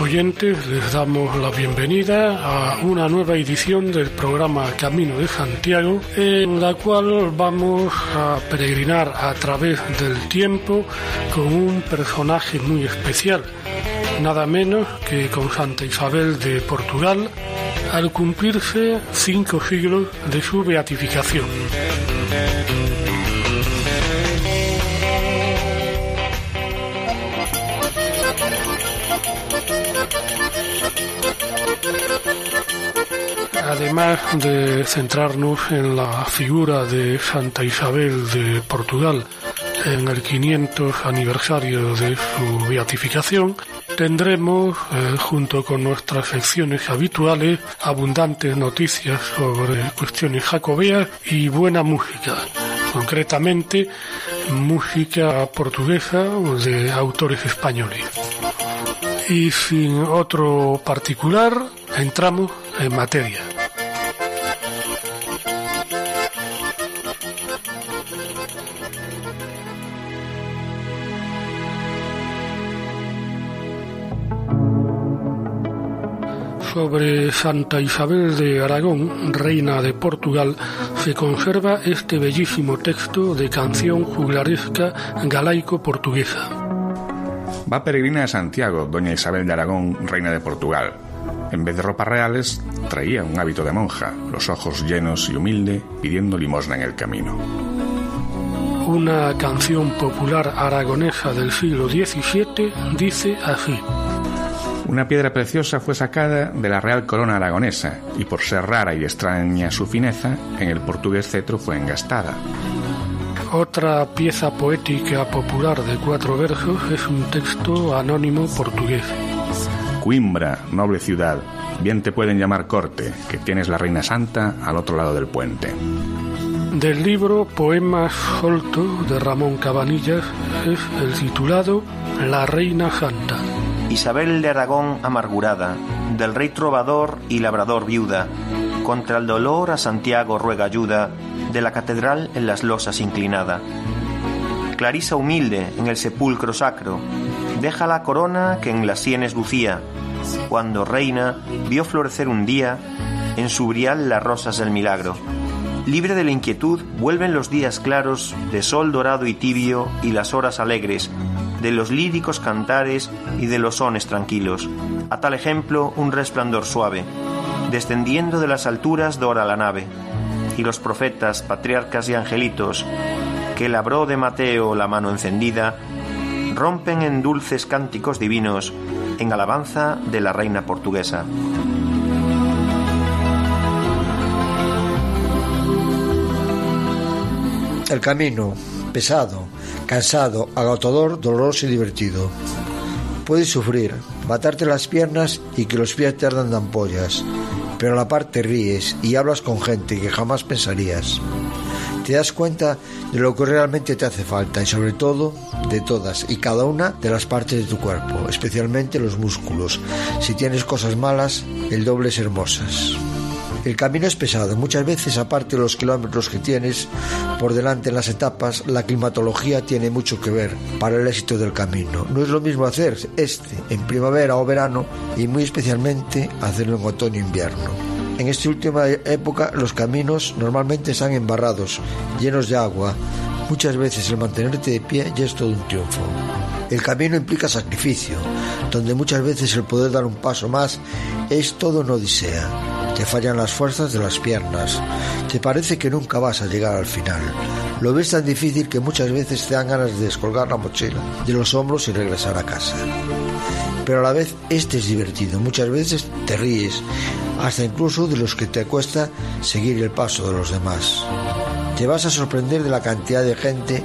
Oyentes, les damos la bienvenida a una nueva edición del programa Camino de Santiago, en la cual vamos a peregrinar a través del tiempo con un personaje muy especial, nada menos que con Santa Isabel de Portugal, al cumplirse cinco siglos de su beatificación. Además de centrarnos en la figura de Santa Isabel de Portugal en el 500 aniversario de su beatificación, tendremos, eh, junto con nuestras secciones habituales, abundantes noticias sobre cuestiones jacobeas y buena música, concretamente música portuguesa de autores españoles. Y sin otro particular, entramos en materia. Sobre Santa Isabel de Aragón, reina de Portugal, se conserva este bellísimo texto de canción juglaresca galaico-portuguesa. Va peregrina a Santiago, doña Isabel de Aragón, reina de Portugal. En vez de ropas reales, traía un hábito de monja, los ojos llenos y humilde, pidiendo limosna en el camino. Una canción popular aragonesa del siglo XVII dice así. Una piedra preciosa fue sacada de la real corona aragonesa y por ser rara y extraña su fineza, en el portugués cetro fue engastada. Otra pieza poética popular de cuatro versos es un texto anónimo portugués. Coimbra, noble ciudad, bien te pueden llamar corte, que tienes la reina santa al otro lado del puente. Del libro Poemas Solto de Ramón Cabanillas es el titulado La Reina Santa. Isabel de Aragón amargurada, del rey trovador y labrador viuda, contra el dolor a Santiago ruega ayuda, de la catedral en las losas inclinada. Clarisa humilde en el sepulcro sacro, deja la corona que en las sienes lucía, cuando reina vio florecer un día en su brial las rosas del milagro. Libre de la inquietud, vuelven los días claros de sol dorado y tibio y las horas alegres, de los líricos cantares y de los sones tranquilos. A tal ejemplo, un resplandor suave, descendiendo de las alturas dora la nave, y los profetas, patriarcas y angelitos, que labró de Mateo la mano encendida, rompen en dulces cánticos divinos en alabanza de la reina portuguesa. El camino, pesado, cansado, agotador, doloroso y divertido. Puedes sufrir, matarte las piernas y que los pies te ardan de ampollas, pero a la par te ríes y hablas con gente que jamás pensarías. Te das cuenta de lo que realmente te hace falta y sobre todo de todas y cada una de las partes de tu cuerpo, especialmente los músculos. Si tienes cosas malas, el doble es hermosas. El camino es pesado, muchas veces aparte de los kilómetros que tienes por delante en las etapas, la climatología tiene mucho que ver para el éxito del camino. No es lo mismo hacer este en primavera o verano y muy especialmente hacerlo en otoño e invierno. En esta última época los caminos normalmente están embarrados, llenos de agua. Muchas veces el mantenerte de pie ya es todo un triunfo. El camino implica sacrificio, donde muchas veces el poder dar un paso más es todo una odisea. Te fallan las fuerzas de las piernas. Te parece que nunca vas a llegar al final. Lo ves tan difícil que muchas veces te dan ganas de descolgar la mochila de los hombros y regresar a casa. Pero a la vez este es divertido. Muchas veces te ríes, hasta incluso de los que te cuesta seguir el paso de los demás. Te vas a sorprender de la cantidad de gente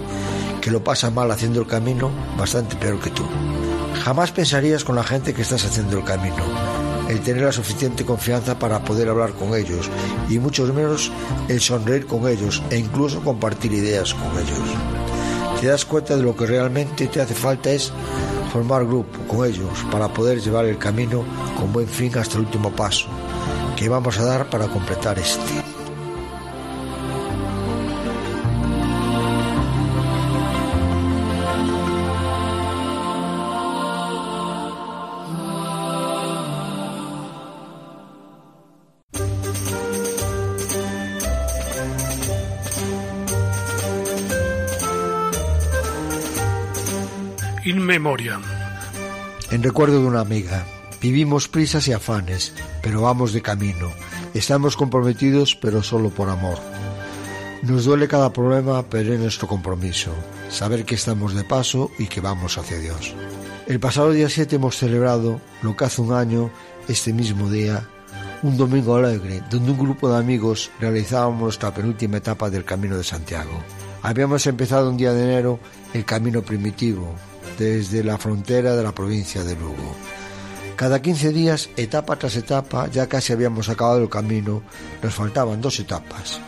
que lo pasa mal haciendo el camino bastante peor que tú. Jamás pensarías con la gente que estás haciendo el camino, el tener la suficiente confianza para poder hablar con ellos y mucho menos el sonreír con ellos e incluso compartir ideas con ellos. Te das cuenta de lo que realmente te hace falta es formar grupo con ellos para poder llevar el camino con buen fin hasta el último paso que vamos a dar para completar este. In Memoriam. En recuerdo de una amiga. Vivimos prisas y afanes, pero vamos de camino. Estamos comprometidos, pero solo por amor. Nos duele cada problema, pero es nuestro compromiso. Saber que estamos de paso y que vamos hacia Dios. El pasado día 7 hemos celebrado, lo que hace un año, este mismo día, un domingo alegre, donde un grupo de amigos realizábamos nuestra penúltima etapa del Camino de Santiago. Habíamos empezado un día de enero el camino primitivo, desde la frontera de la provincia de Lugo. Cada 15 días, etapa tras etapa, ya casi habíamos acabado el camino, nos faltaban dos etapas.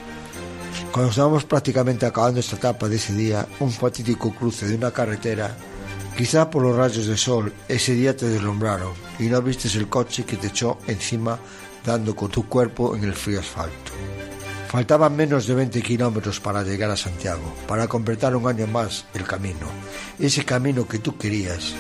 Cuando estábamos prácticamente acabando esta etapa de ese día, un fatídico cruce de una carretera, quizá por los rayos de sol, ese día te deslumbraron y no vistes el coche que te echó encima dando con tu cuerpo en el frío asfalto. Faltaban menos de 20 kilómetros para llegar a Santiago, para completar un año más el camino. Ese camino que tú querías,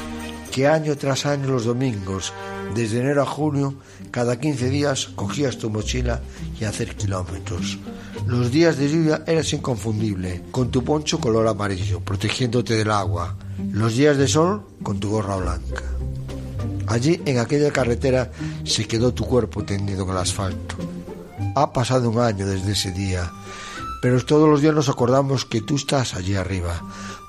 que año tras año los domingos, desde enero a junio, cada 15 días cogías tu mochila y hacer kilómetros. Los días de lluvia eras inconfundible, con tu poncho color amarillo, protegiéndote del agua. Los días de sol, con tu gorra blanca. Allí, en aquella carretera, se quedó tu cuerpo tendido en el asfalto ha pasado un año desde ese día, pero todos los días nos acordamos que tú estás allí arriba,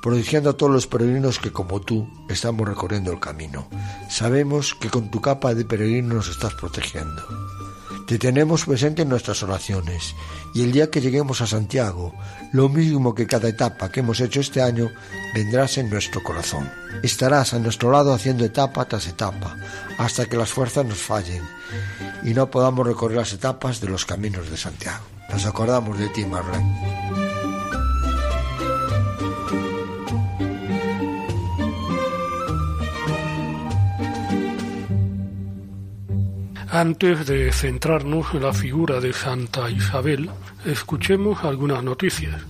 protegiendo a todos los peregrinos que como tú estamos recorriendo el camino. Sabemos que con tu capa de peregrino nos estás protegiendo. Te tenemos presente en nuestras oraciones y el día que lleguemos a Santiago, lo mismo que cada etapa que hemos hecho este año, vendrás en nuestro corazón. Estarás a nuestro lado haciendo etapa tras etapa, hasta que las fuerzas nos fallen y no podamos recorrer las etapas de los caminos de Santiago. Nos acordamos de ti, Marlene. Antes de centrarnos en la figura de Santa Isabel, escuchemos algunas noticias.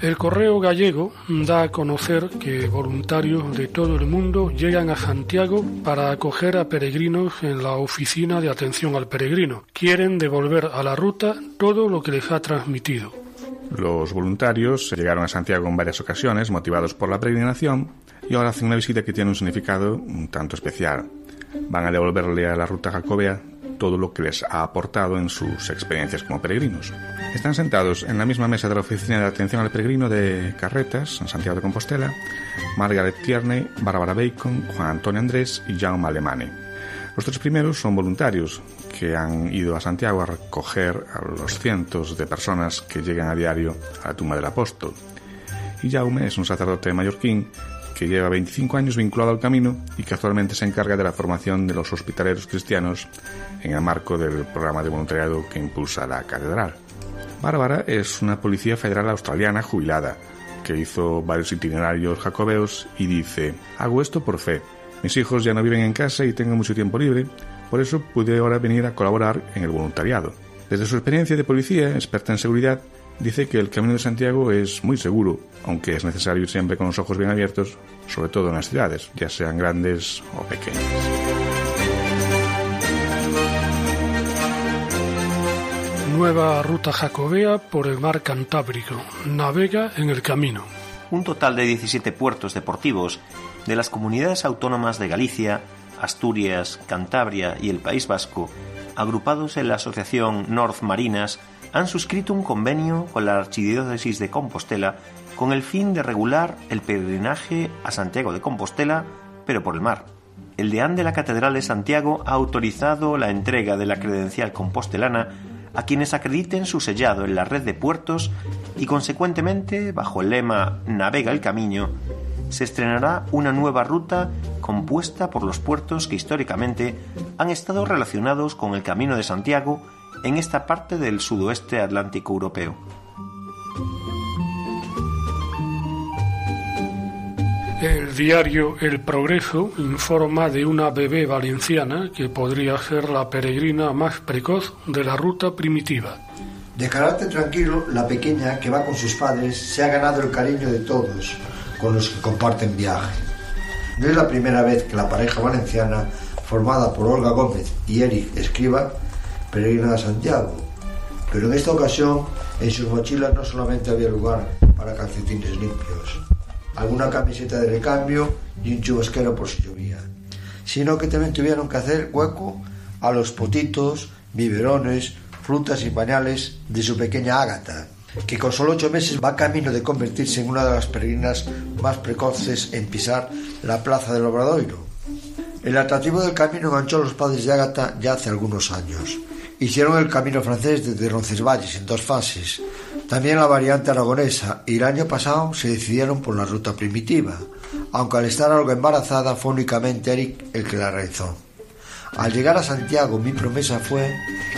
El correo gallego da a conocer que voluntarios de todo el mundo llegan a Santiago para acoger a peregrinos en la oficina de atención al peregrino. Quieren devolver a la ruta todo lo que les ha transmitido. Los voluntarios llegaron a Santiago en varias ocasiones motivados por la peregrinación y ahora hacen una visita que tiene un significado un tanto especial. Van a devolverle a la ruta jacobea todo lo que les ha aportado en sus experiencias como peregrinos. Están sentados en la misma mesa de la Oficina de Atención al Peregrino de Carretas, en Santiago de Compostela, Margaret Tierney, Bárbara Bacon, Juan Antonio Andrés y Jaume Alemane. Los tres primeros son voluntarios que han ido a Santiago a recoger a los cientos de personas que llegan a diario a la tumba del apóstol. Y Jaume es un sacerdote mallorquín que lleva 25 años vinculado al camino y que actualmente se encarga de la formación de los hospitaleros cristianos en el marco del programa de voluntariado que impulsa la catedral. Bárbara es una policía federal australiana jubilada que hizo varios itinerarios jacobeos y dice, hago esto por fe. Mis hijos ya no viven en casa y tengo mucho tiempo libre, por eso pude ahora venir a colaborar en el voluntariado. Desde su experiencia de policía, experta en seguridad, dice que el Camino de Santiago es muy seguro, aunque es necesario ir siempre con los ojos bien abiertos, sobre todo en las ciudades, ya sean grandes o pequeñas. Nueva ruta jacobea por el mar Cantábrico. Navega en el camino. Un total de 17 puertos deportivos de las comunidades autónomas de Galicia, Asturias, Cantabria y el País Vasco, agrupados en la asociación North Marinas, han suscrito un convenio con la Archidiócesis de Compostela con el fin de regular el peregrinaje a Santiago de Compostela, pero por el mar. El deán de la Catedral de Santiago ha autorizado la entrega de la credencial compostelana a quienes acrediten su sellado en la red de puertos y consecuentemente, bajo el lema Navega el Camino, se estrenará una nueva ruta compuesta por los puertos que históricamente han estado relacionados con el Camino de Santiago en esta parte del sudoeste atlántico europeo. El diario El Progreso informa de una bebé valenciana que podría ser la peregrina más precoz de la ruta primitiva. De carácter tranquilo, la pequeña que va con sus padres se ha ganado el cariño de todos con los que comparten viaje. No es la primera vez que la pareja valenciana, formada por Olga Gómez y Eric Escriba, peregrina a Santiago, pero en esta ocasión en sus mochilas no solamente había lugar para calcetines limpios, alguna camiseta de recambio y un chubasquero por si llovía, sino que también tuvieron que hacer hueco a los potitos, biberones, frutas y pañales de su pequeña Ágata, que con solo ocho meses va camino de convertirse en una de las peregrinas más precoces en pisar la plaza del Obradoiro. El atractivo del camino enganchó a los padres de Ágata ya hace algunos años. Hicieron el camino francés desde Roncesvalles en dos fases, también la variante aragonesa, y el año pasado se decidieron por la ruta primitiva, aunque al estar algo embarazada fue únicamente Eric el que la realizó. Al llegar a Santiago mi promesa fue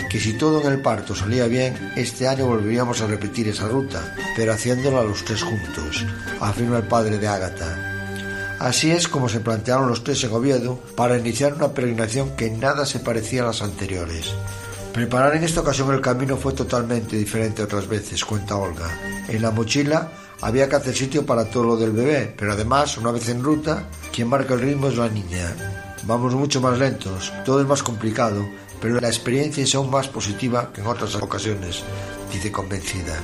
que si todo en el parto salía bien, este año volveríamos a repetir esa ruta, pero haciéndola los tres juntos, afirma el padre de Ágata. Así es como se plantearon los tres en Oviedo para iniciar una peregrinación que en nada se parecía a las anteriores. Preparar en esta ocasión el camino fue totalmente diferente a otras veces, cuenta Olga. En la mochila había que hacer sitio para todo lo del bebé, pero además, una vez en ruta, quien marca el ritmo es la niña. Vamos mucho más lentos, todo es más complicado, pero la experiencia es aún más positiva que en otras ocasiones, dice convencida.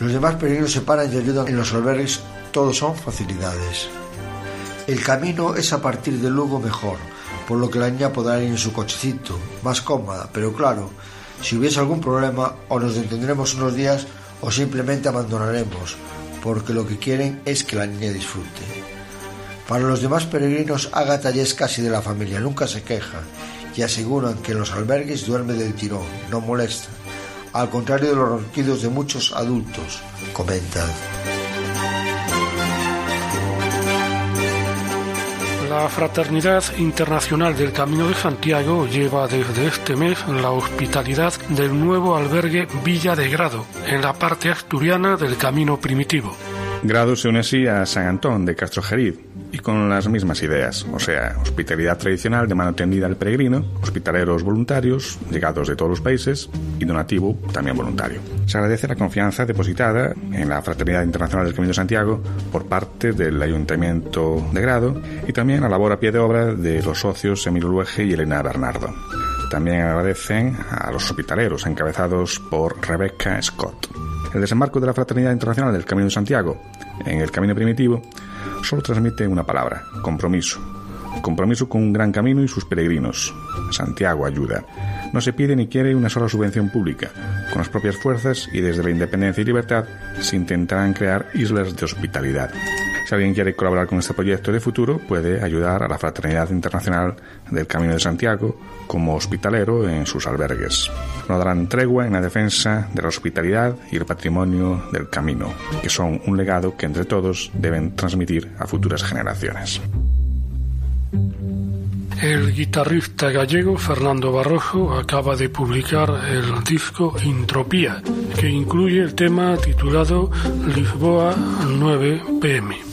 Los demás peregrinos se paran y ayudan en los albergues, todos son facilidades. El camino es a partir de Lugo mejor, por lo que la niña podrá ir en su cochecito, más cómoda, pero claro, si hubiese algún problema o nos detendremos unos días o simplemente abandonaremos, porque lo que quieren es que la niña disfrute. Para los demás peregrinos, Agatha ya es casi de la familia, nunca se queja y aseguran que en los albergues duerme del tirón, no molesta, al contrario de los ronquidos de muchos adultos, comentan. La Fraternidad Internacional del Camino de Santiago lleva desde este mes la hospitalidad del nuevo albergue Villa de Grado, en la parte asturiana del Camino Primitivo. Grado se une así a San Antón de Castrojerid y con las mismas ideas, o sea, hospitalidad tradicional de mano tendida al peregrino, hospitaleros voluntarios, llegados de todos los países y donativo también voluntario. Se agradece la confianza depositada en la Fraternidad Internacional del Camino de Santiago por parte del Ayuntamiento de Grado y también la labor a pie de obra de los socios Emilio Luege y Elena Bernardo. También agradecen a los hospitaleros encabezados por Rebecca Scott. El desembarco de la Fraternidad Internacional del Camino de Santiago en el Camino Primitivo solo transmite una palabra, compromiso. Compromiso con un gran camino y sus peregrinos. Santiago ayuda. No se pide ni quiere una sola subvención pública. Con las propias fuerzas y desde la independencia y libertad se intentarán crear islas de hospitalidad. Si alguien quiere colaborar con este proyecto de futuro, puede ayudar a la Fraternidad Internacional del Camino de Santiago como hospitalero en sus albergues. No darán tregua en la defensa de la hospitalidad y el patrimonio del camino, que son un legado que entre todos deben transmitir a futuras generaciones. El guitarrista gallego Fernando Barrojo acaba de publicar el disco Intropía, que incluye el tema titulado Lisboa 9 pm.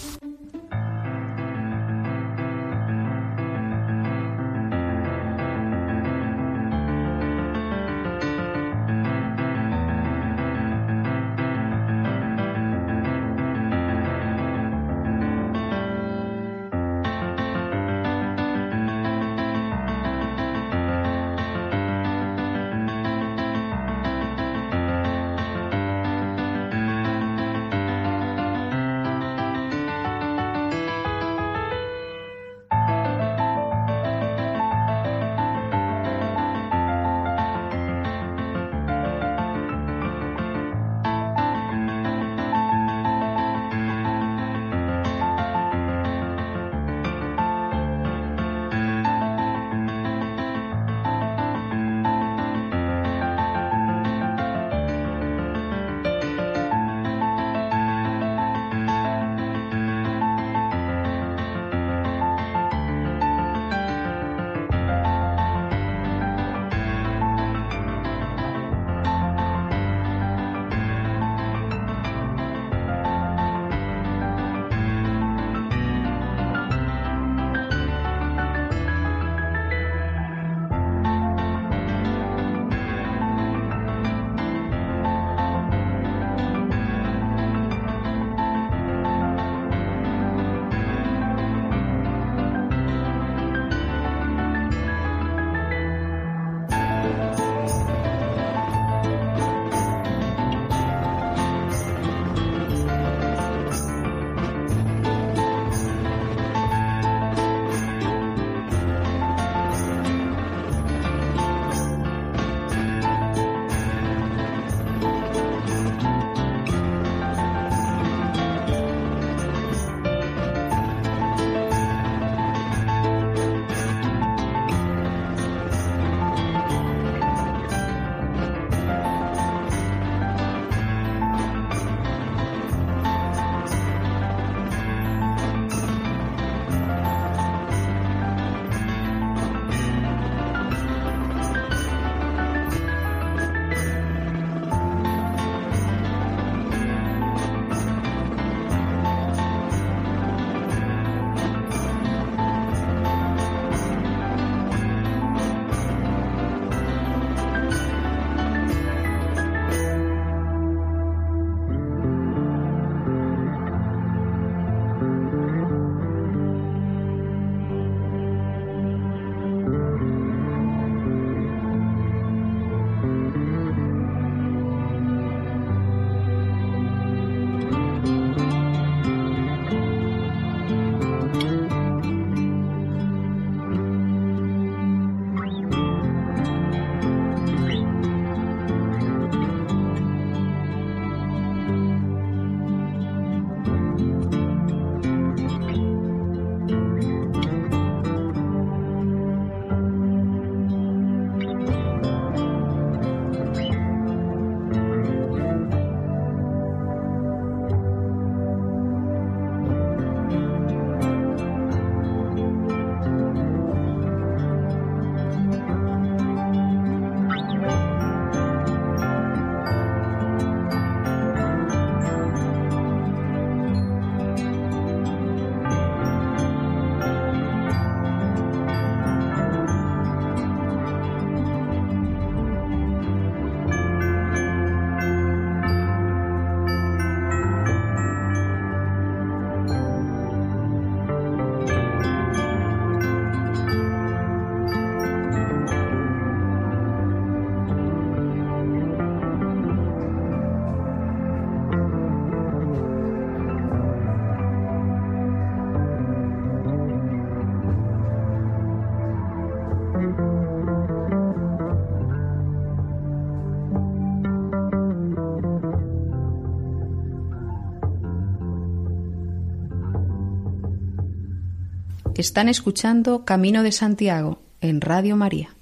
Están escuchando Camino de Santiago en Radio María.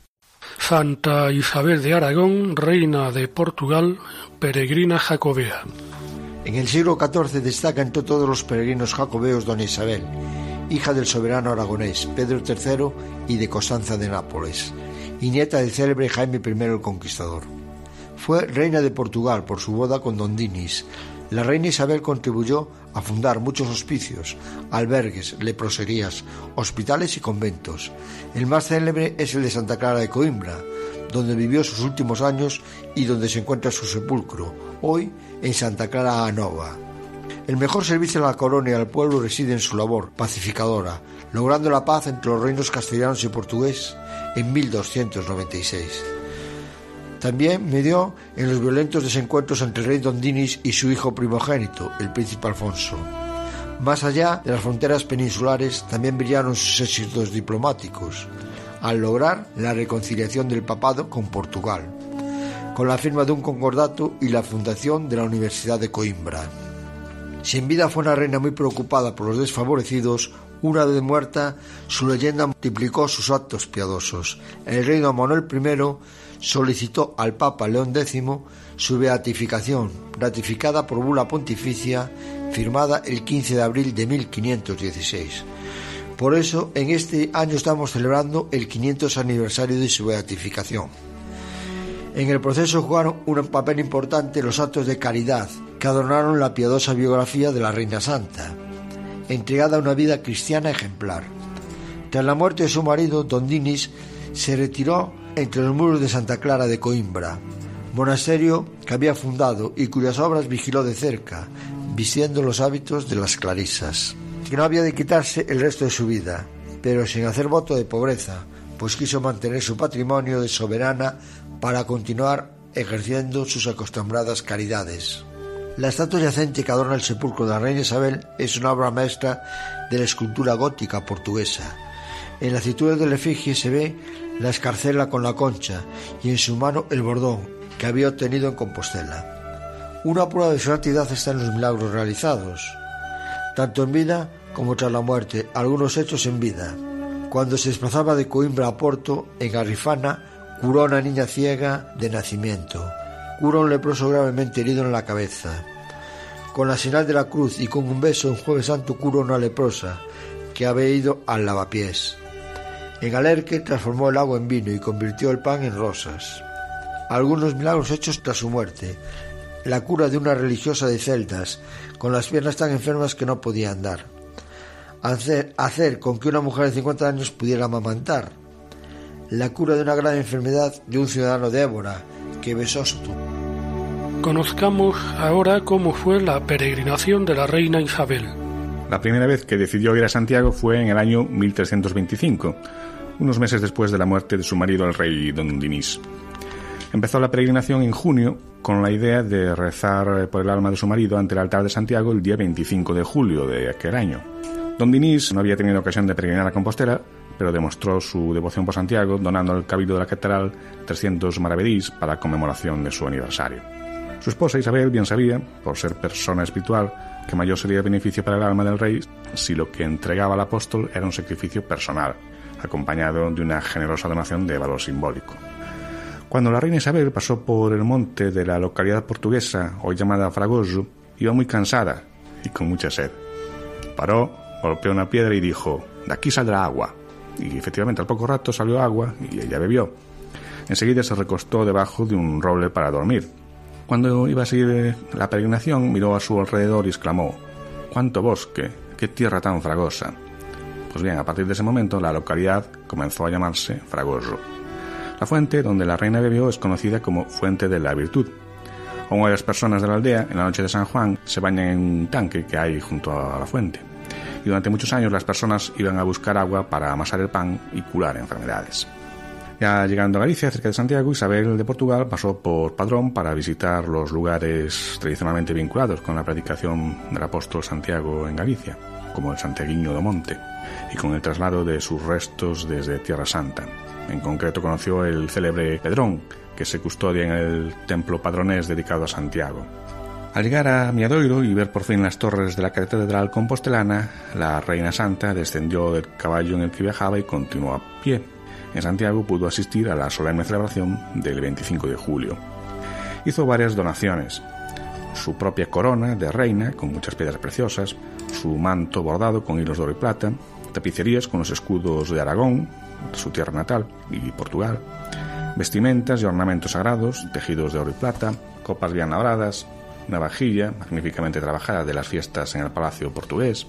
Santa Isabel de Aragón, reina de Portugal, peregrina jacobea. En el siglo XIV destaca entre todos los peregrinos jacobeos Dona Isabel, hija del soberano aragonés Pedro III y de Costanza de Nápoles, y nieta del célebre Jaime I el Conquistador. Fue reina de Portugal por su boda con Don Dinis. La reina Isabel contribuyó a fundar muchos hospicios, albergues, leproserías, hospitales y conventos. El más célebre es el de Santa Clara de Coimbra, donde vivió sus últimos años y donde se encuentra su sepulcro, hoy en Santa Clara Anova. El mejor servicio a la corona y al pueblo reside en su labor pacificadora, logrando la paz entre los reinos castellanos y portugués en 1296. También medió en los violentos desencuentros entre el rey Don Dinis y su hijo primogénito, el príncipe Alfonso. Más allá de las fronteras peninsulares también brillaron sus éxitos diplomáticos, al lograr la reconciliación del papado con Portugal, con la firma de un concordato y la fundación de la Universidad de Coimbra. Si en vida fue una reina muy preocupada por los desfavorecidos, una vez muerta, su leyenda multiplicó sus actos piadosos. El rey don Manuel I solicitó al Papa León X su beatificación, ratificada por bula pontificia firmada el 15 de abril de 1516. Por eso, en este año estamos celebrando el 500 aniversario de su beatificación. En el proceso jugaron un papel importante los actos de caridad que adornaron la piadosa biografía de la Reina Santa, entregada a una vida cristiana ejemplar. Tras la muerte de su marido, Don Dinis se retiró entre los muros de Santa Clara de Coimbra, monasterio que había fundado y cuyas obras vigiló de cerca, vistiendo los hábitos de las clarisas que no había de quitarse el resto de su vida, pero sin hacer voto de pobreza, pues quiso mantener su patrimonio de soberana para continuar ejerciendo sus acostumbradas caridades. La estatua yacente que adorna el sepulcro de la reina Isabel es una obra maestra de la escultura gótica portuguesa. En la cintura del efigie se ve la escarcela con la concha y en su mano el bordón que había obtenido en Compostela. Una prueba de su santidad está en los milagros realizados, tanto en vida como tras la muerte, algunos hechos en vida. Cuando se desplazaba de Coimbra a Porto, en Garrifana, curó a una niña ciega de nacimiento. Curó un leproso gravemente herido en la cabeza. Con la señal de la cruz y con un beso en Jueves Santo curó a una leprosa que había ido al lavapiés. En Alerque transformó el agua en vino y convirtió el pan en rosas. Algunos milagros hechos tras su muerte. La cura de una religiosa de celdas, con las piernas tan enfermas que no podía andar hacer, hacer con que una mujer de 50 años pudiera amamantar, la cura de una gran enfermedad de un ciudadano de Évora que besó su tumba. Conozcamos ahora cómo fue la peregrinación de la reina Isabel. La primera vez que decidió ir a Santiago fue en el año 1325, unos meses después de la muerte de su marido el rey Don Dinis. Empezó la peregrinación en junio con la idea de rezar por el alma de su marido ante el altar de Santiago el día 25 de julio de aquel año. Don Dinis no había tenido ocasión de peregrinar a Compostela, pero demostró su devoción por Santiago donando al cabildo de la catedral 300 maravedís para conmemoración de su aniversario. Su esposa Isabel bien sabía, por ser persona espiritual, que mayor sería el beneficio para el alma del rey si lo que entregaba al apóstol era un sacrificio personal, acompañado de una generosa donación de valor simbólico. Cuando la reina Isabel pasó por el monte de la localidad portuguesa, hoy llamada Fragoso, iba muy cansada y con mucha sed. Paró golpeó una piedra y dijo, de aquí saldrá agua. Y efectivamente al poco rato salió agua y ella bebió. Enseguida se recostó debajo de un roble para dormir. Cuando iba a seguir la peregrinación, miró a su alrededor y exclamó, ¡Cuánto bosque! ¡Qué tierra tan fragosa! Pues bien, a partir de ese momento la localidad comenzó a llamarse Fragoso. La fuente donde la reina bebió es conocida como Fuente de la Virtud. Aún varias personas de la aldea, en la noche de San Juan, se bañan en un tanque que hay junto a la fuente y durante muchos años las personas iban a buscar agua para amasar el pan y curar enfermedades. Ya llegando a Galicia, cerca de Santiago, Isabel de Portugal pasó por Padrón para visitar los lugares tradicionalmente vinculados con la predicación del apóstol Santiago en Galicia, como el Santiaguiño do Monte, y con el traslado de sus restos desde Tierra Santa. En concreto conoció el célebre Pedrón, que se custodia en el templo padronés dedicado a Santiago. Al llegar a Miadoiro y ver por fin las torres de la catedral compostelana, la Reina Santa descendió del caballo en el que viajaba y continuó a pie. En Santiago pudo asistir a la solemne celebración del 25 de julio. Hizo varias donaciones, su propia corona de reina con muchas piedras preciosas, su manto bordado con hilos de oro y plata, tapicerías con los escudos de Aragón, su tierra natal, y Portugal, vestimentas y ornamentos sagrados, tejidos de oro y plata, copas bien labradas, una vajilla magníficamente trabajada de las fiestas en el palacio portugués,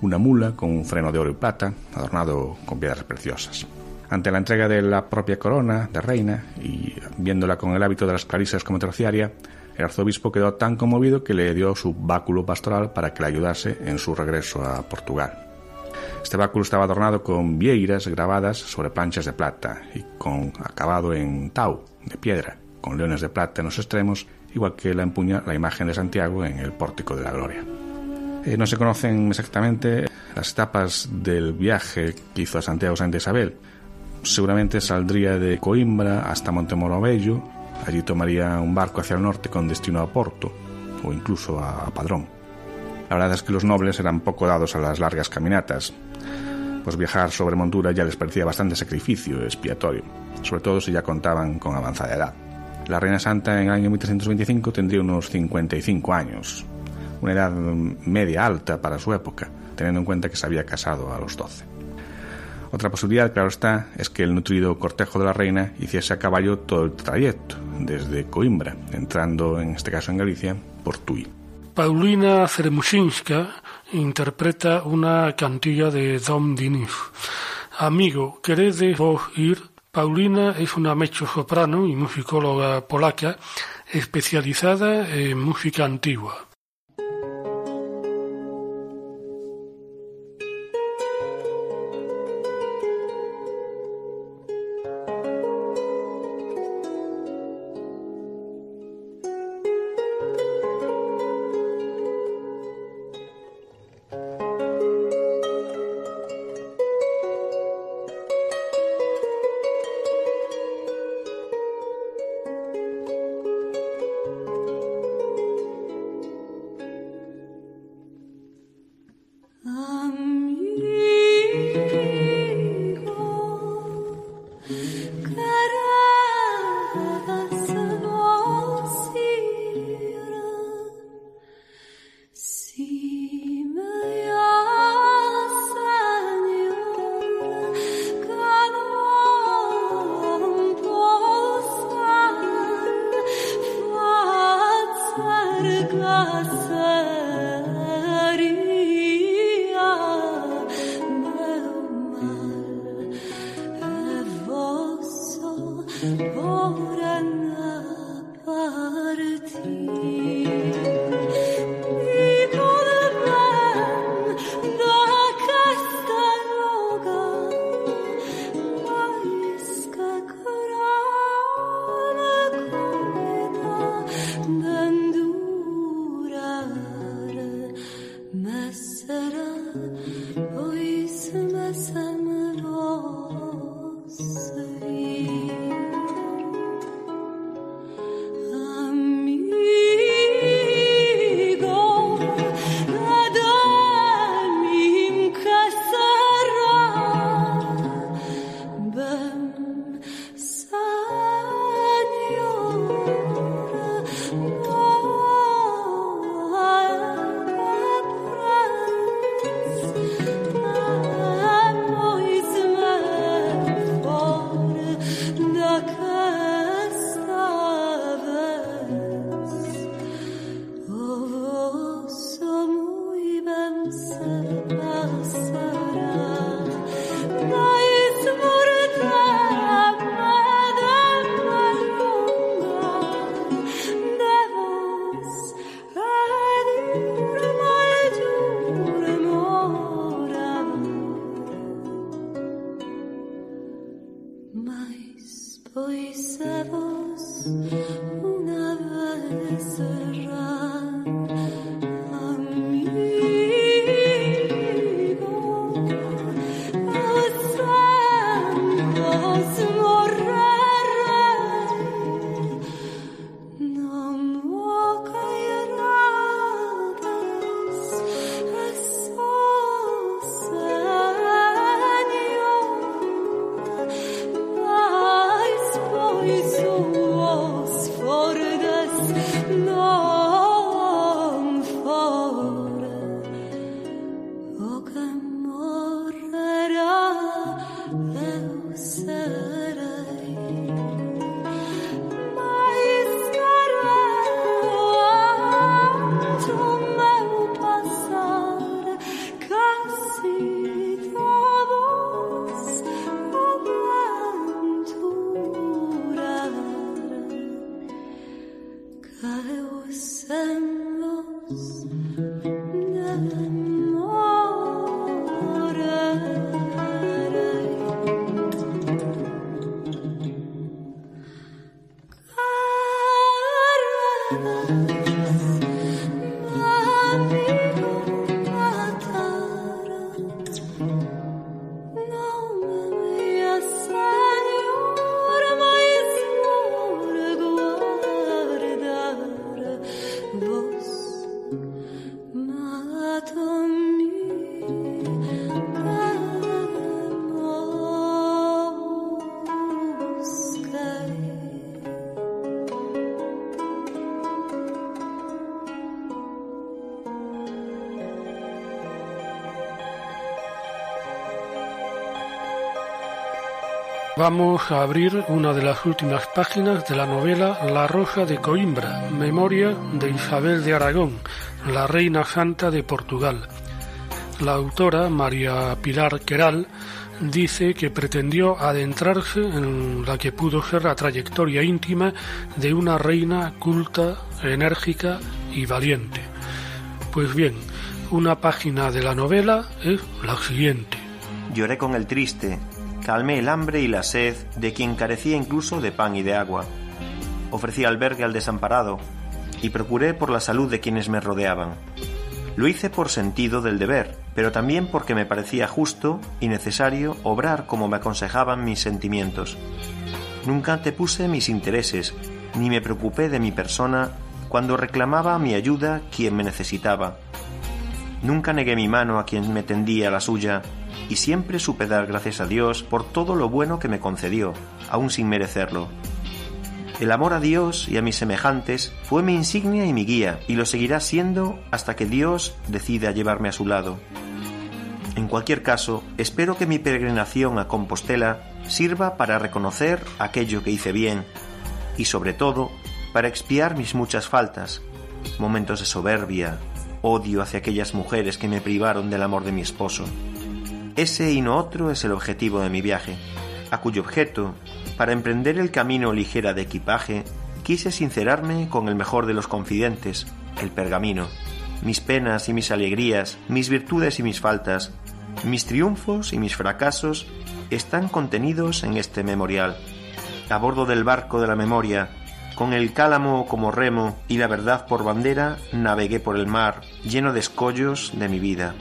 una mula con un freno de oro y plata adornado con piedras preciosas. Ante la entrega de la propia corona de reina y viéndola con el hábito de las clarisas como terciaria, el arzobispo quedó tan conmovido que le dio su báculo pastoral para que le ayudase en su regreso a Portugal. Este báculo estaba adornado con vieiras grabadas sobre planchas de plata y con acabado en tau, de piedra, con leones de plata en los extremos igual que la empuña la imagen de Santiago en el pórtico de la gloria. Eh, no se conocen exactamente las etapas del viaje que hizo a Santiago Santa Isabel. Seguramente saldría de Coimbra hasta Montemoro Bello, allí tomaría un barco hacia el norte con destino a Porto o incluso a Padrón. La verdad es que los nobles eran poco dados a las largas caminatas, pues viajar sobre montura ya les parecía bastante sacrificio expiatorio, sobre todo si ya contaban con avanzada edad. La Reina Santa en el año 1325 tendría unos 55 años, una edad media alta para su época, teniendo en cuenta que se había casado a los 12. Otra posibilidad, claro está, es que el nutrido cortejo de la reina hiciese a caballo todo el trayecto, desde Coimbra, entrando en este caso en Galicia, por Tui. Paulina Ceremusinska interpreta una cantilla de Dom Dinis. Amigo, ¿queréis vos ir Paulina es una mezzo-soprano y musicóloga polaca especializada en música antigua. Vamos a abrir una de las últimas páginas de la novela La Rosa de Coimbra, memoria de Isabel de Aragón, la reina santa de Portugal. La autora, María Pilar Queral, dice que pretendió adentrarse en la que pudo ser la trayectoria íntima de una reina culta, enérgica y valiente. Pues bien, una página de la novela es la siguiente. Lloré con el triste, calmé el hambre y la sed de quien carecía incluso de pan y de agua. Ofrecí albergue al desamparado y procuré por la salud de quienes me rodeaban. Lo hice por sentido del deber, pero también porque me parecía justo y necesario obrar como me aconsejaban mis sentimientos. Nunca te puse mis intereses, ni me preocupé de mi persona cuando reclamaba mi ayuda quien me necesitaba. Nunca negué mi mano a quien me tendía la suya, y siempre supe dar gracias a Dios por todo lo bueno que me concedió, aun sin merecerlo. El amor a Dios y a mis semejantes fue mi insignia y mi guía, y lo seguirá siendo hasta que Dios decida llevarme a su lado. En cualquier caso, espero que mi peregrinación a Compostela sirva para reconocer aquello que hice bien, y sobre todo, para expiar mis muchas faltas, momentos de soberbia, odio hacia aquellas mujeres que me privaron del amor de mi esposo. Ese y no otro es el objetivo de mi viaje, a cuyo objeto, para emprender el camino ligera de equipaje, quise sincerarme con el mejor de los confidentes, el pergamino. Mis penas y mis alegrías, mis virtudes y mis faltas, mis triunfos y mis fracasos están contenidos en este memorial. A bordo del barco de la memoria, con el cálamo como remo y la verdad por bandera, navegué por el mar, lleno de escollos de mi vida.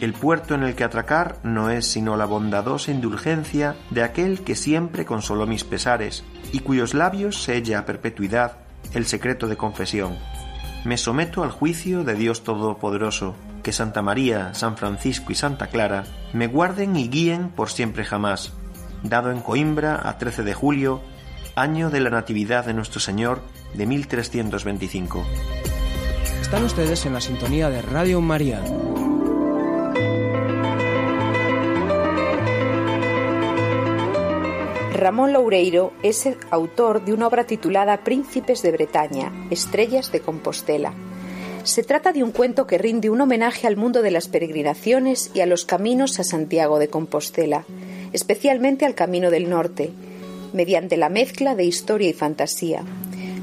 El puerto en el que atracar no es sino la bondadosa indulgencia de aquel que siempre consoló mis pesares y cuyos labios sella a perpetuidad el secreto de confesión. Me someto al juicio de Dios Todopoderoso, que Santa María, San Francisco y Santa Clara me guarden y guíen por siempre jamás, dado en Coimbra a 13 de julio, año de la Natividad de nuestro Señor de 1325. Están ustedes en la sintonía de Radio María. Ramón Loureiro es el autor de una obra titulada Príncipes de Bretaña, Estrellas de Compostela. Se trata de un cuento que rinde un homenaje al mundo de las peregrinaciones y a los caminos a Santiago de Compostela, especialmente al Camino del Norte, mediante la mezcla de historia y fantasía.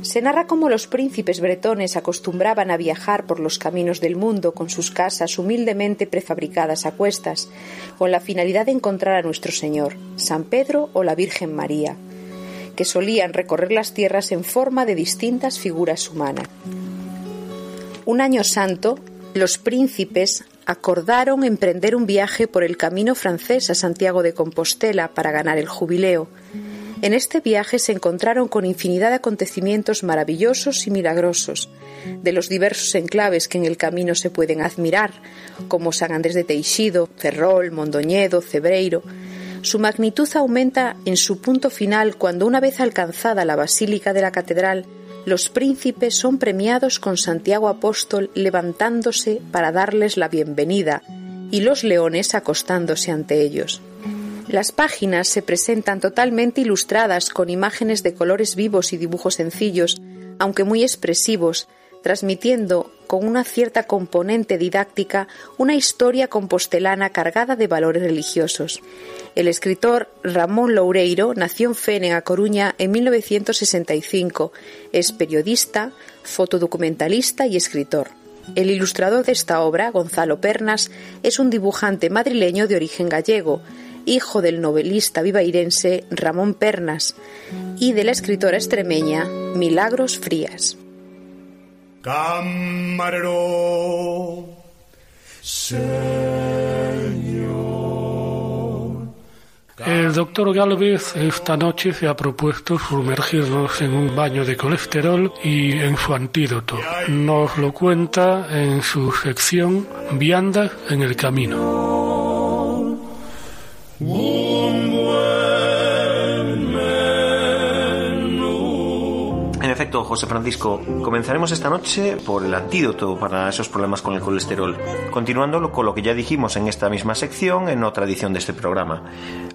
Se narra cómo los príncipes bretones acostumbraban a viajar por los caminos del mundo con sus casas humildemente prefabricadas a cuestas, con la finalidad de encontrar a nuestro Señor, San Pedro o la Virgen María, que solían recorrer las tierras en forma de distintas figuras humanas. Un año santo, los príncipes acordaron emprender un viaje por el camino francés a Santiago de Compostela para ganar el jubileo, en este viaje se encontraron con infinidad de acontecimientos maravillosos y milagrosos, de los diversos enclaves que en el camino se pueden admirar, como San Andrés de Teixido, Ferrol, Mondoñedo, Cebreiro. Su magnitud aumenta en su punto final cuando una vez alcanzada la basílica de la catedral, los príncipes son premiados con Santiago Apóstol levantándose para darles la bienvenida y los leones acostándose ante ellos. Las páginas se presentan totalmente ilustradas con imágenes de colores vivos y dibujos sencillos, aunque muy expresivos, transmitiendo con una cierta componente didáctica una historia compostelana cargada de valores religiosos. El escritor Ramón Loureiro nació en Fene, a Coruña, en 1965. Es periodista, fotodocumentalista y escritor. El ilustrador de esta obra, Gonzalo Pernas, es un dibujante madrileño de origen gallego, hijo del novelista vivairense Ramón Pernas y de la escritora extremeña Milagros Frías. El doctor Galvez esta noche se ha propuesto sumergirnos en un baño de colesterol y en su antídoto. Nos lo cuenta en su sección Viandas en el Camino. Efecto, José Francisco. Comenzaremos esta noche por el antídoto para esos problemas con el colesterol, continuando con lo que ya dijimos en esta misma sección en otra edición de este programa,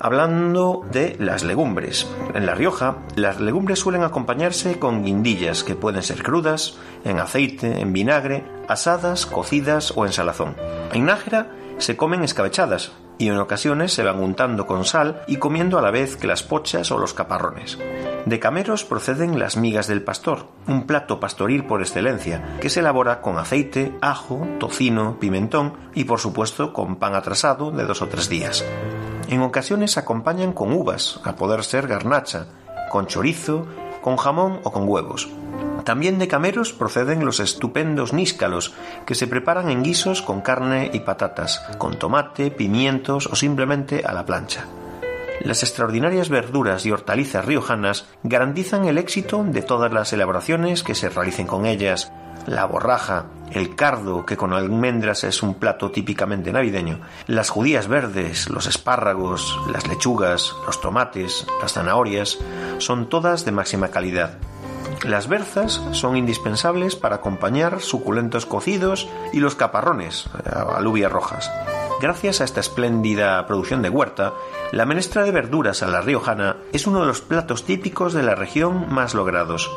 hablando de las legumbres. En La Rioja, las legumbres suelen acompañarse con guindillas que pueden ser crudas, en aceite, en vinagre, asadas, cocidas o en salazón. En Nájera se comen escabechadas, y en ocasiones se van untando con sal y comiendo a la vez que las pochas o los caparrones. De cameros proceden las migas del pastor, un plato pastoril por excelencia, que se elabora con aceite, ajo, tocino, pimentón y por supuesto con pan atrasado de dos o tres días. En ocasiones acompañan con uvas, a poder ser garnacha, con chorizo, con jamón o con huevos. También de cameros proceden los estupendos níscalos, que se preparan en guisos con carne y patatas, con tomate, pimientos o simplemente a la plancha. Las extraordinarias verduras y hortalizas riojanas garantizan el éxito de todas las elaboraciones que se realicen con ellas. La borraja, el cardo, que con almendras es un plato típicamente navideño, las judías verdes, los espárragos, las lechugas, los tomates, las zanahorias, son todas de máxima calidad. Las berzas son indispensables para acompañar suculentos cocidos y los caparrones, eh, alubias rojas. Gracias a esta espléndida producción de huerta, la menestra de verduras a la riojana es uno de los platos típicos de la región más logrados.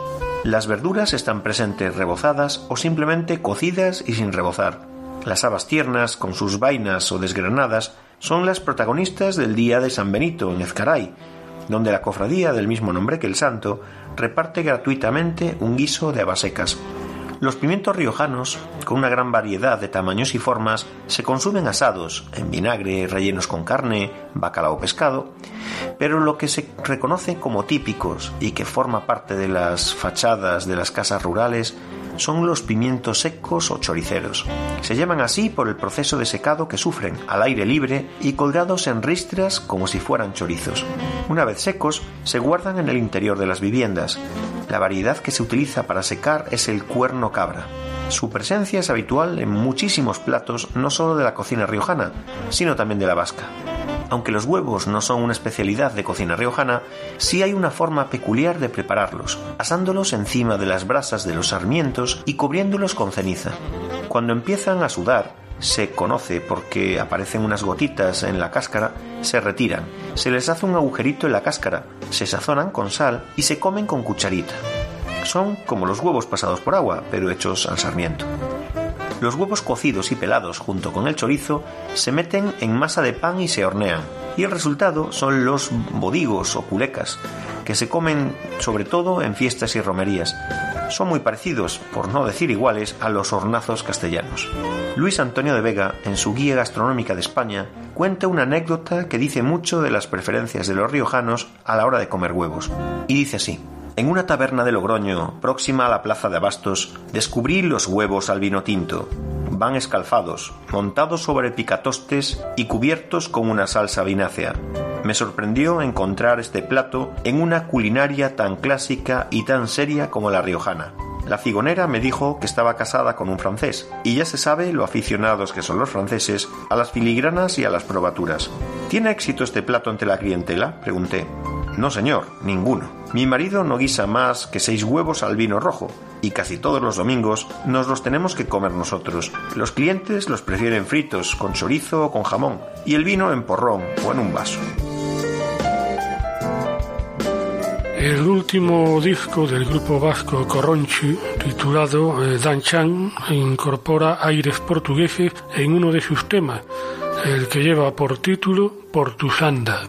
Las verduras están presentes rebozadas o simplemente cocidas y sin rebozar. Las habas tiernas, con sus vainas o desgranadas, son las protagonistas del día de San Benito en Ezcaray, donde la cofradía del mismo nombre que el santo reparte gratuitamente un guiso de habas secas. Los pimientos riojanos, con una gran variedad de tamaños y formas, se consumen asados, en vinagre, rellenos con carne, bacalao o pescado, pero lo que se reconoce como típicos y que forma parte de las fachadas de las casas rurales son los pimientos secos o choriceros. Se llaman así por el proceso de secado que sufren al aire libre y colgados en ristras como si fueran chorizos. Una vez secos, se guardan en el interior de las viviendas. La variedad que se utiliza para secar es el cuerno Su presencia es habitual en muchísimos platos no solo de la cocina riojana, sino también de la vasca. Aunque los huevos no son una especialidad de cocina riojana, sí hay una forma peculiar de prepararlos, asándolos encima de las brasas de los sarmientos y cubriéndolos con ceniza. Cuando empiezan a sudar, se conoce porque aparecen unas gotitas en la cáscara, se retiran, se les hace un agujerito en la cáscara, se sazonan con sal y se comen con cucharita. Son como los huevos pasados por agua, pero hechos al sarmiento. Los huevos cocidos y pelados junto con el chorizo se meten en masa de pan y se hornean. Y el resultado son los bodigos o culecas, que se comen sobre todo en fiestas y romerías. Son muy parecidos, por no decir iguales, a los hornazos castellanos. Luis Antonio de Vega, en su Guía Gastronómica de España, cuenta una anécdota que dice mucho de las preferencias de los riojanos a la hora de comer huevos. Y dice así. En una taberna de Logroño, próxima a la plaza de Abastos, descubrí los huevos al vino tinto. Van escalfados, montados sobre picatostes y cubiertos con una salsa vinácea. Me sorprendió encontrar este plato en una culinaria tan clásica y tan seria como la riojana. La figonera me dijo que estaba casada con un francés, y ya se sabe lo aficionados que son los franceses a las filigranas y a las probaturas. ¿Tiene éxito este plato ante la clientela? pregunté. No, señor, ninguno. Mi marido no guisa más que seis huevos al vino rojo, y casi todos los domingos nos los tenemos que comer nosotros. Los clientes los prefieren fritos, con chorizo o con jamón, y el vino en porrón o en un vaso. El último disco del grupo vasco Corronchi, titulado eh, Dan Chan, incorpora aires portugueses en uno de sus temas, el que lleva por título Portusanda.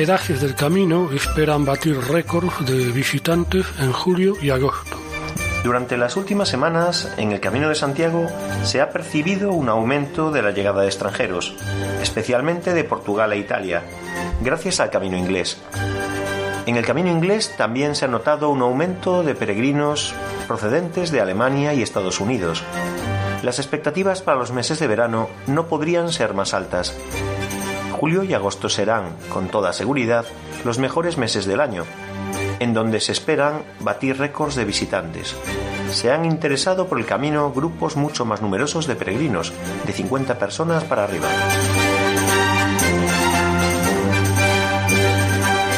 Hospedajes del camino esperan batir récords de visitantes en julio y agosto. Durante las últimas semanas, en el Camino de Santiago se ha percibido un aumento de la llegada de extranjeros, especialmente de Portugal e Italia, gracias al Camino Inglés. En el Camino Inglés también se ha notado un aumento de peregrinos procedentes de Alemania y Estados Unidos. Las expectativas para los meses de verano no podrían ser más altas. Julio y agosto serán, con toda seguridad, los mejores meses del año, en donde se esperan batir récords de visitantes. Se han interesado por el camino grupos mucho más numerosos de peregrinos, de 50 personas para arriba.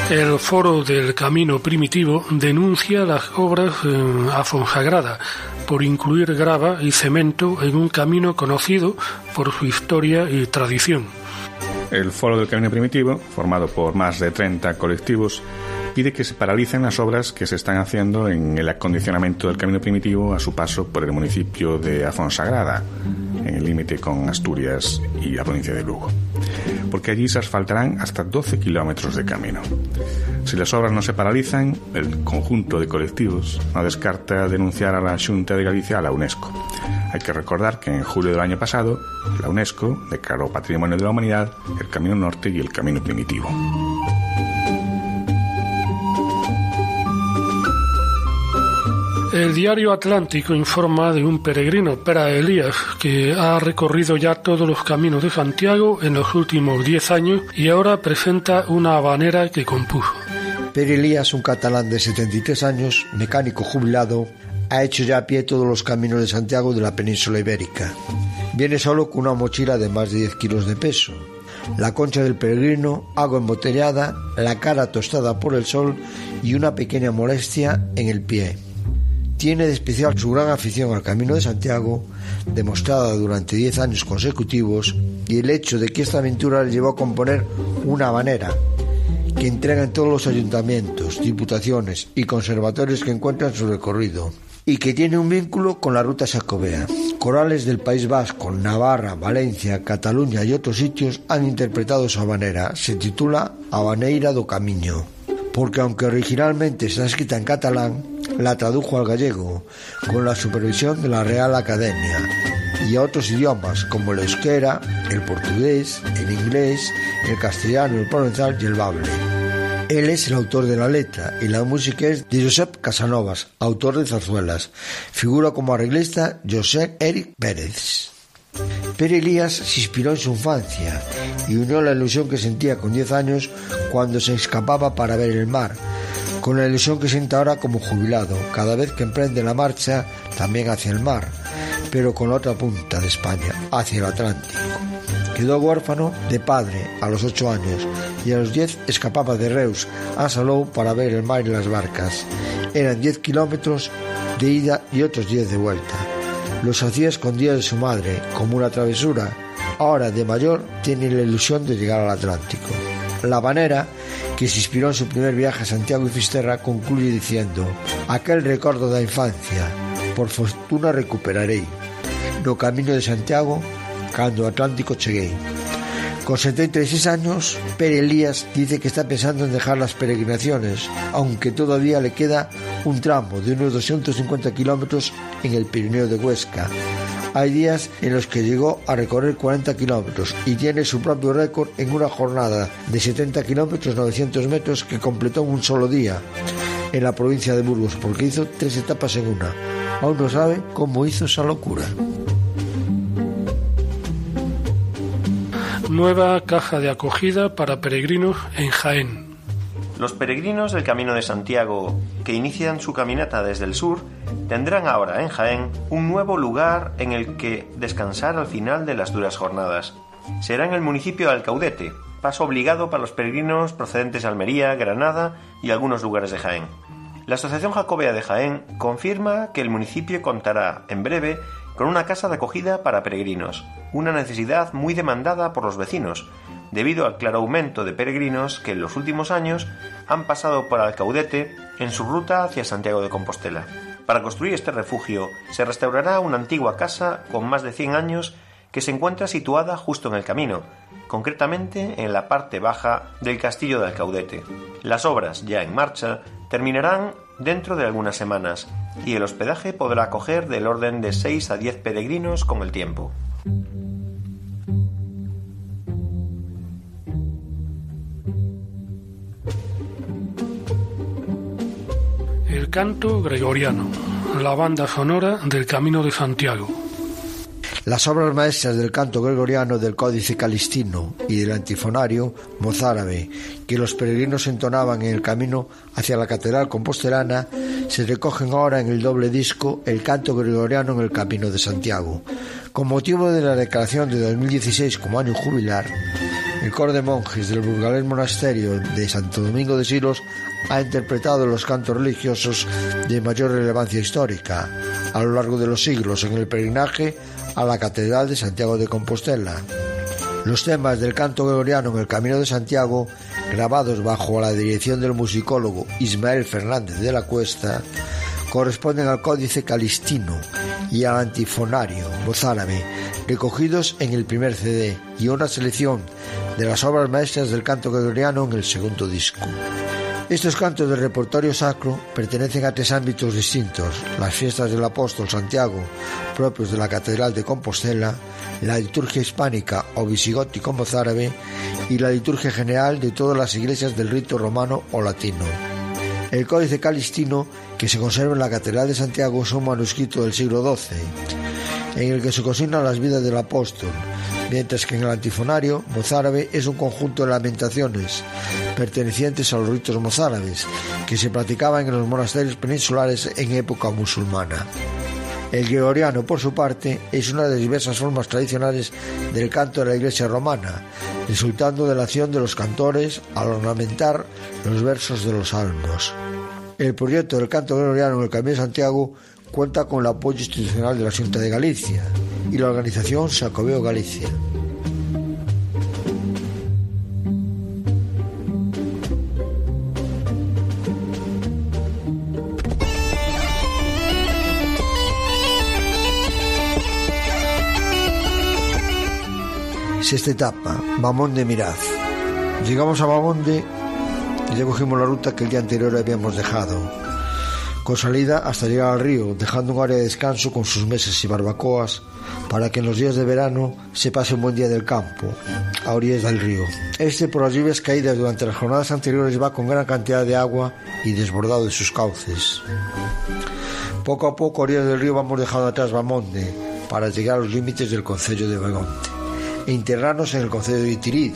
El foro del Camino Primitivo denuncia las obras en Afonsagrada por incluir grava y cemento en un camino conocido por su historia y tradición. El Foro del Camino Primitivo, formado por más de 30 colectivos, pide que se paralicen las obras que se están haciendo en el acondicionamiento del Camino Primitivo a su paso por el municipio de Afonsagrada, en el límite con Asturias y la provincia de Lugo, porque allí se asfaltarán hasta 12 kilómetros de camino. Si las obras no se paralizan, el conjunto de colectivos no descarta denunciar a la Junta de Galicia a la UNESCO. Hay que recordar que en julio del año pasado, la UNESCO declaró Patrimonio de la Humanidad el Camino Norte y el Camino Primitivo. El diario Atlántico informa de un peregrino, Pera Elías, que ha recorrido ya todos los caminos de Santiago en los últimos 10 años y ahora presenta una habanera que compuso. Pere Elías, un catalán de 73 años, mecánico jubilado, ha hecho ya a pie todos los caminos de Santiago de la península ibérica. Viene solo con una mochila de más de 10 kilos de peso, la concha del peregrino, agua embotellada, la cara tostada por el sol y una pequeña molestia en el pie. Tiene de especial su gran afición al Camino de Santiago, demostrada durante 10 años consecutivos, y el hecho de que esta aventura le llevó a componer una habanera, que entrega en todos los ayuntamientos, diputaciones y conservatorios que encuentran su recorrido, y que tiene un vínculo con la ruta sacobea. Corales del País Vasco, Navarra, Valencia, Cataluña y otros sitios han interpretado su habanera. Se titula Habaneira do Camiño, porque aunque originalmente está escrita en catalán, la tradujo al gallego con la supervisión de la Real Academia y a otros idiomas como el euskera, el portugués, el inglés, el castellano, el provenzal y el bable. Él es el autor de la letra y la música es de Josep Casanovas, autor de zarzuelas. Figura como arreglista José Eric Pérez. Pere Elías se inspiró en su infancia y unió la ilusión que sentía con 10 años cuando se escapaba para ver el mar, con la ilusión que siente ahora como jubilado, cada vez que emprende la marcha también hacia el mar, pero con otra punta de España, hacia el Atlántico. Quedó huérfano de padre a los 8 años y a los 10 escapaba de Reus a Salou para ver el mar y las barcas. Eran 10 kilómetros de ida y otros 10 de vuelta. Los hacía escondidas de su madre, como una travesura. Ahora, de mayor, tiene la ilusión de llegar al Atlántico. La Habanera, que se inspiró en su primer viaje a Santiago y Fisterra, concluye diciendo Aquel recuerdo da infancia, por fortuna recuperarei. No camino de Santiago, cando ao Atlántico cheguei. Con 76 años, Pere Elías dice que está pensando en dejar las peregrinaciones, aunque todavía le queda un tramo de unos 250 kilómetros en el Pirineo de Huesca. Hay días en los que llegó a recorrer 40 kilómetros y tiene su propio récord en una jornada de 70 kilómetros 900 metros que completó en un solo día en la provincia de Burgos, porque hizo tres etapas en una. Aún no sabe cómo hizo esa locura. Nueva caja de acogida para peregrinos en Jaén. Los peregrinos del Camino de Santiago que inician su caminata desde el sur tendrán ahora en Jaén un nuevo lugar en el que descansar al final de las duras jornadas. Será en el municipio de Alcaudete, paso obligado para los peregrinos procedentes de Almería, Granada y algunos lugares de Jaén. La Asociación Jacobea de Jaén confirma que el municipio contará en breve con una casa de acogida para peregrinos, una necesidad muy demandada por los vecinos, debido al claro aumento de peregrinos que en los últimos años han pasado por Alcaudete en su ruta hacia Santiago de Compostela. Para construir este refugio se restaurará una antigua casa con más de 100 años que se encuentra situada justo en el camino, concretamente en la parte baja del castillo de Alcaudete. Las obras, ya en marcha, terminarán dentro de algunas semanas y el hospedaje podrá acoger del orden de 6 a 10 peregrinos con el tiempo. Canto gregoriano, la banda sonora del Camino de Santiago. Las obras maestras del canto gregoriano del Códice Calistino y del antifonario mozárabe que los peregrinos entonaban en el camino hacia la Catedral Compostelana se recogen ahora en el doble disco El canto gregoriano en el Camino de Santiago. Con motivo de la declaración de 2016 como año jubilar, el coro de monjes del burgalés monasterio de Santo Domingo de Silos ha interpretado los cantos religiosos de mayor relevancia histórica a lo largo de los siglos en el peregrinaje a la Catedral de Santiago de Compostela. Los temas del canto gregoriano en el Camino de Santiago, grabados bajo la dirección del musicólogo Ismael Fernández de la Cuesta, corresponden al Códice Calistino y al Antifonario mozárabe, recogidos en el primer CD y una selección de las obras maestras del canto gregoriano en el segundo disco. Estos cantos del repertorio sacro pertenecen a tres ámbitos distintos, las fiestas del apóstol Santiago, propios de la Catedral de Compostela, la liturgia hispánica o visigótico mozárabe y la liturgia general de todas las iglesias del rito romano o latino. El Códice Calistino, que se conserva en la Catedral de Santiago, es un manuscrito del siglo XII, en el que se consignan las vidas del apóstol, mientras que en el antifonario mozárabe es un conjunto de lamentaciones pertenecientes a los ritos mozárabes que se practicaban en los monasterios peninsulares en época musulmana. El gregoriano, por su parte, es una de las diversas formas tradicionales del canto de la iglesia romana, resultando de la acción de los cantores al ornamentar los versos de los salmos. El proyecto del canto gregoriano en el Camino de Santiago cuenta con el apoyo institucional de la Junta de Galicia y la organización Sacobeo Galicia. Sexta etapa, Mamón de Miraz. Llegamos a Mamonde y ya cogimos la ruta que el día anterior habíamos dejado, con salida hasta llegar al río, dejando un área de descanso con sus meses y barbacoas para que en los días de verano se pase un buen día del campo, a orillas del río. Este, por las lluvias caídas durante las jornadas anteriores, va con gran cantidad de agua y desbordado de sus cauces. Poco a poco, a orillas del río, vamos dejando atrás Bamonde para llegar a los límites del concello de Begonte e internarnos en el concello de Itiriz,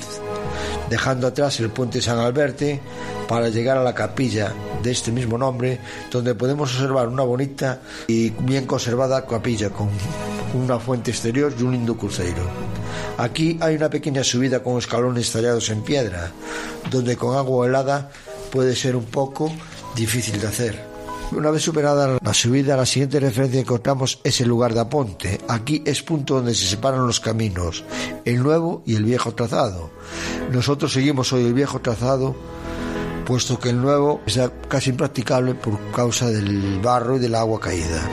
dejando atrás el puente San Alberte para llegar a la capilla de este mismo nombre, donde podemos observar una bonita y bien conservada capilla con una fuente exterior y un lindo cruceiro. Aquí hay una pequeña subida con escalones tallados en piedra, donde con agua helada puede ser un poco difícil de hacer. Una vez superada la subida, la siguiente referencia que encontramos es el lugar de Aponte. Aquí es punto donde se separan los caminos, el nuevo y el viejo trazado. Nosotros seguimos hoy el viejo trazado, puesto que el nuevo es casi impracticable por causa del barro y del agua caída.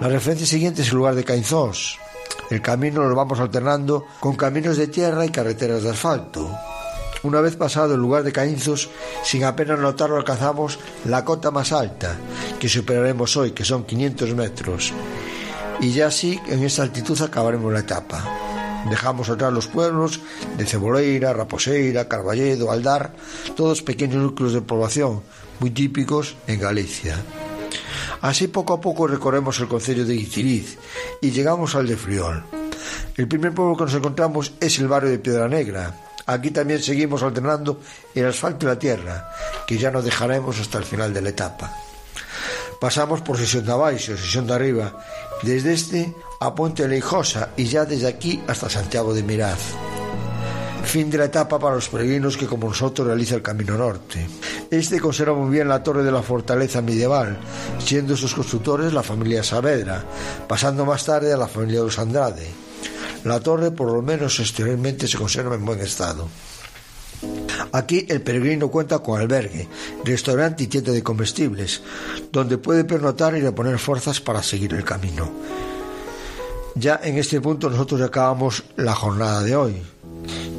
La referencia siguiente es el lugar de Cainzós. El camino lo vamos alternando con caminos de tierra y carreteras de asfalto. Una vez pasado el lugar de Caínzos, sin apenas notarlo alcanzamos la cota más alta, que superaremos hoy, que son 500 metros. Y ya así, en esta altitud acabaremos la etapa. Dejamos atrás los pueblos de Ceboleira, Raposeira, Carballedo, Aldar, todos pequeños núcleos de población, muy típicos en Galicia. Así poco a poco recorremos el concello de Guitiriz y llegamos al de Friol. El primer pueblo que nos encontramos es el barrio de Piedra Negra, Aquí también seguimos alternando el asfalto y la tierra, que ya no dejaremos hasta el final de la etapa. Pasamos por Sesión de Abaixo, Sesión de Arriba, desde este a Ponte Leijosa y ya desde aquí hasta Santiago de Miraz. Fin de la etapa para los peregrinos que como nosotros realiza el Camino Norte. Este conserva muy bien la torre de la fortaleza medieval, siendo sus constructores la familia Saavedra, pasando más tarde a la familia de los Andrade. La torre, por lo menos exteriormente, se conserva en buen estado. Aquí el peregrino cuenta con albergue, restaurante y tienda de comestibles, donde puede pernotar y reponer fuerzas para seguir el camino. Ya en este punto nosotros acabamos la jornada de hoy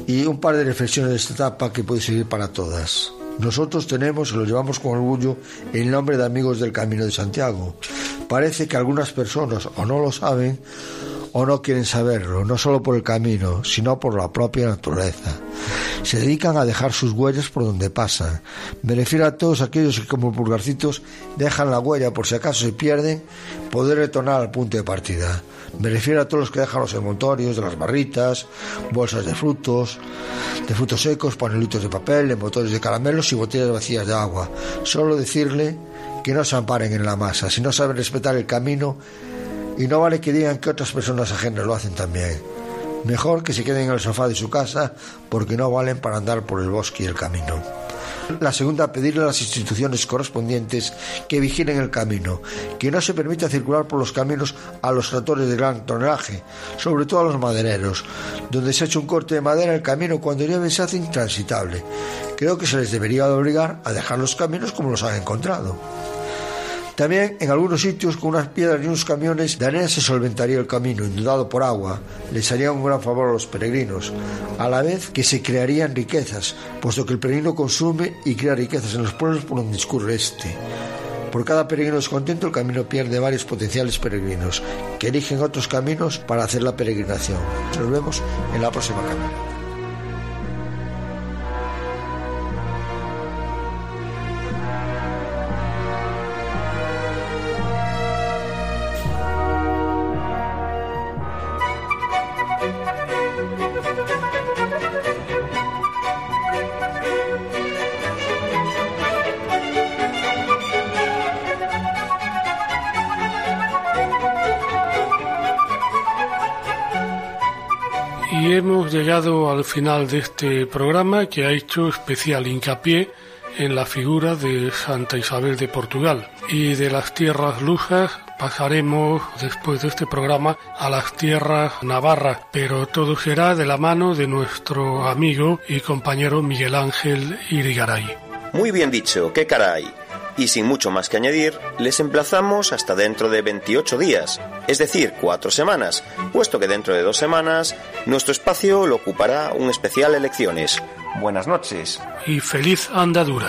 y un par de reflexiones de esta etapa que puede servir para todas. Nosotros tenemos y lo llevamos con orgullo el nombre de amigos del Camino de Santiago. Parece que algunas personas o no lo saben o no quieren saberlo, no solo por el camino, sino por la propia naturaleza. Se dedican a dejar sus huellas por donde pasan. Me refiero a todos aquellos que como pulgarcitos dejan la huella por si acaso se pierden, poder retornar al punto de partida. Me refiero a todos los que dejan los envoltorios de las barritas, bolsas de frutos, de frutos secos, panelitos de papel, envoltorios de caramelos y botellas vacías de agua. Solo decirle que no se amparen en la masa. Si no saben respetar el camino, y no vale que digan que otras personas ajenas lo hacen también. Mejor que se queden en el sofá de su casa porque no valen para andar por el bosque y el camino. La segunda, pedirle a las instituciones correspondientes que vigilen el camino, que no se permita circular por los caminos a los tractores de gran tonelaje, sobre todo a los madereros, donde se ha hecho un corte de madera el camino cuando llueve se hace intransitable. Creo que se les debería obligar a dejar los caminos como los han encontrado. También en algunos sitios con unas piedras y unos camiones de arena se solventaría el camino, inundado por agua. Les haría un gran favor a los peregrinos, a la vez que se crearían riquezas, puesto que el peregrino consume y crea riquezas en los pueblos por donde discurre este. Por cada peregrino descontento el camino pierde varios potenciales peregrinos, que eligen otros caminos para hacer la peregrinación. Nos vemos en la próxima cámara. Llegado al final de este programa que ha hecho especial hincapié en la figura de Santa Isabel de Portugal y de las tierras lujas pasaremos después de este programa a las tierras navarras, pero todo será de la mano de nuestro amigo y compañero Miguel Ángel Irigaray. Muy bien dicho, qué caray. Y sin mucho más que añadir, les emplazamos hasta dentro de 28 días, es decir, cuatro semanas, puesto que dentro de dos semanas nuestro espacio lo ocupará un especial elecciones. Buenas noches. Y feliz andadura.